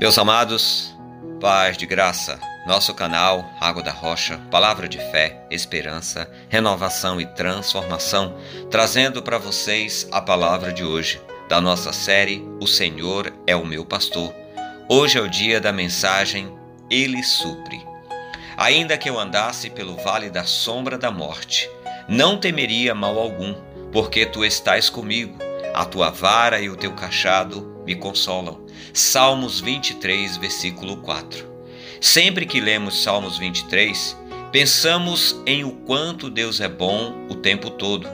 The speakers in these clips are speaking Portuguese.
Meus amados, paz de graça, nosso canal Água da Rocha, palavra de fé, esperança, renovação e transformação, trazendo para vocês a palavra de hoje, da nossa série O Senhor é o meu pastor. Hoje é o dia da mensagem Ele supre. Ainda que eu andasse pelo vale da sombra da morte, não temeria mal algum, porque tu estás comigo, a tua vara e o teu cachado me consolam. Salmos 23, versículo 4. Sempre que lemos Salmos 23, pensamos em o quanto Deus é bom o tempo todo.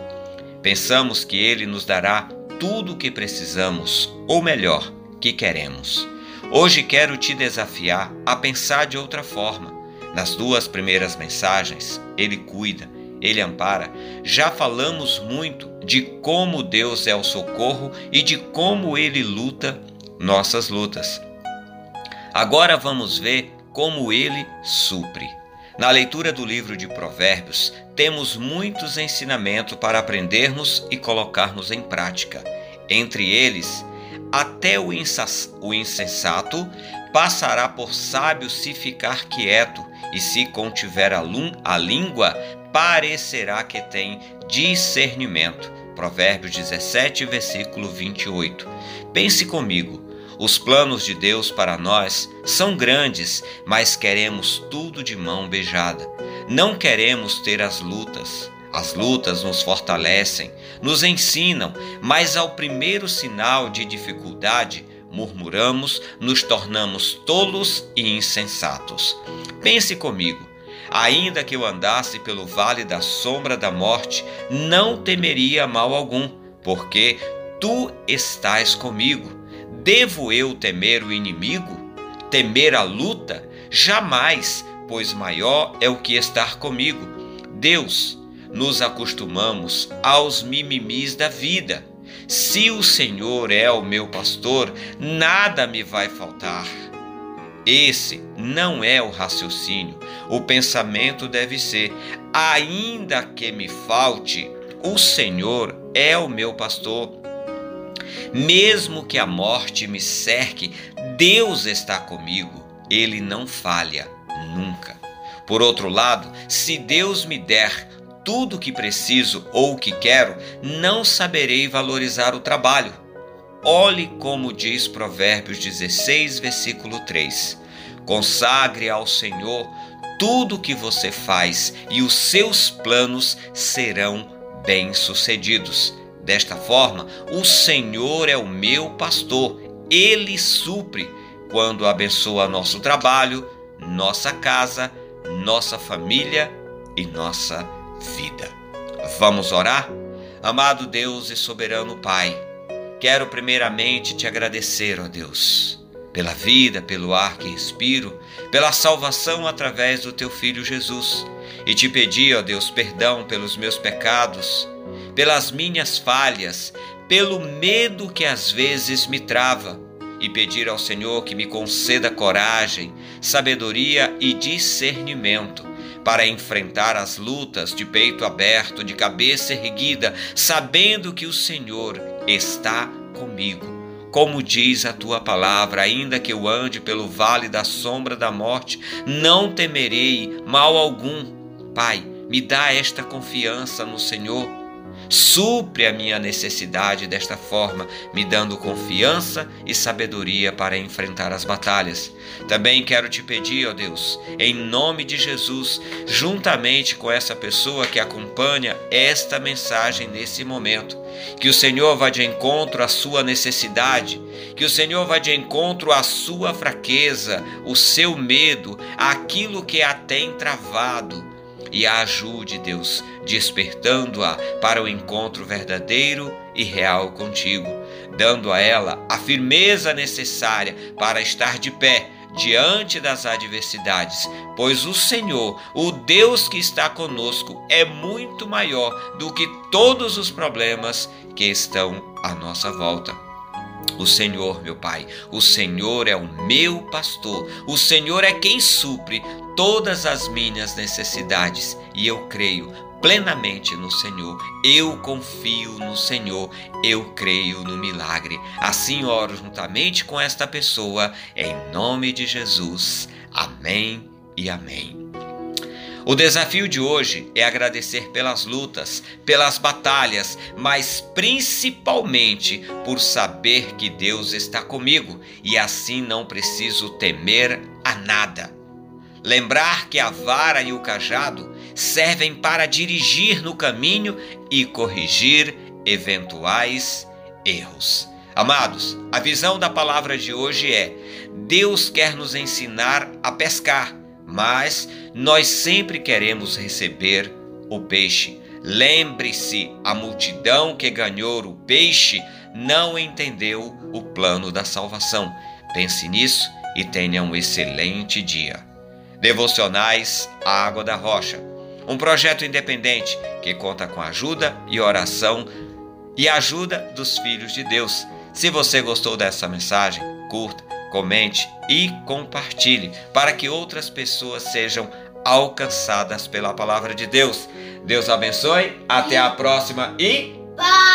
Pensamos que Ele nos dará tudo o que precisamos, ou melhor, que queremos. Hoje quero te desafiar a pensar de outra forma. Nas duas primeiras mensagens, Ele cuida, Ele ampara. Já falamos muito de como Deus é o socorro e de como Ele luta nossas lutas. Agora vamos ver como ele supre. Na leitura do livro de Provérbios, temos muitos ensinamentos para aprendermos e colocarmos em prática. Entre eles, até o insensato passará por sábio se ficar quieto, e se contiver a língua, parecerá que tem discernimento. Provérbios 17, versículo 28. Pense comigo. Os planos de Deus para nós são grandes, mas queremos tudo de mão beijada. Não queremos ter as lutas. As lutas nos fortalecem, nos ensinam, mas ao primeiro sinal de dificuldade, murmuramos, nos tornamos tolos e insensatos. Pense comigo. Ainda que eu andasse pelo vale da sombra da morte, não temeria mal algum, porque tu estás comigo Devo eu temer o inimigo? Temer a luta? Jamais, pois maior é o que estar comigo. Deus, nos acostumamos aos mimimis da vida. Se o Senhor é o meu pastor, nada me vai faltar. Esse não é o raciocínio. O pensamento deve ser: ainda que me falte, o Senhor é o meu pastor. Mesmo que a morte me cerque, Deus está comigo. Ele não falha nunca. Por outro lado, se Deus me der tudo o que preciso ou o que quero, não saberei valorizar o trabalho. Olhe como diz Provérbios 16, versículo 3. Consagre ao Senhor tudo o que você faz e os seus planos serão bem-sucedidos. Desta forma, o Senhor é o meu pastor, ele supre quando abençoa nosso trabalho, nossa casa, nossa família e nossa vida. Vamos orar? Amado Deus e soberano Pai, quero primeiramente te agradecer, ó Deus, pela vida, pelo ar que respiro, pela salvação através do teu filho Jesus, e te pedir, ó Deus, perdão pelos meus pecados pelas minhas falhas, pelo medo que às vezes me trava, e pedir ao Senhor que me conceda coragem, sabedoria e discernimento para enfrentar as lutas de peito aberto, de cabeça erguida, sabendo que o Senhor está comigo. Como diz a tua palavra, ainda que eu ande pelo vale da sombra da morte, não temerei mal algum. Pai, me dá esta confiança no Senhor Supre a minha necessidade desta forma, me dando confiança e sabedoria para enfrentar as batalhas. Também quero te pedir, ó Deus, em nome de Jesus, juntamente com essa pessoa que acompanha esta mensagem nesse momento, que o Senhor vá de encontro à sua necessidade, que o Senhor vá de encontro à sua fraqueza, o seu medo, aquilo que a tem travado e a ajude, Deus, despertando-a para o encontro verdadeiro e real contigo, dando a ela a firmeza necessária para estar de pé diante das adversidades, pois o Senhor, o Deus que está conosco, é muito maior do que todos os problemas que estão à nossa volta. O Senhor, meu Pai, o Senhor é o meu pastor, o Senhor é quem supre todas as minhas necessidades e eu creio plenamente no Senhor. Eu confio no Senhor, eu creio no milagre. Assim oro juntamente com esta pessoa, em nome de Jesus. Amém e amém. O desafio de hoje é agradecer pelas lutas, pelas batalhas, mas principalmente por saber que Deus está comigo e assim não preciso temer a nada. Lembrar que a vara e o cajado servem para dirigir no caminho e corrigir eventuais erros. Amados, a visão da palavra de hoje é: Deus quer nos ensinar a pescar, mas nós sempre queremos receber o peixe. Lembre-se, a multidão que ganhou o peixe não entendeu o plano da salvação. Pense nisso e tenha um excelente dia. Devocionais Água da Rocha. Um projeto independente que conta com ajuda e oração e ajuda dos filhos de Deus. Se você gostou dessa mensagem, curta, comente e compartilhe para que outras pessoas sejam alcançadas pela palavra de Deus. Deus abençoe, até a próxima e. Bye.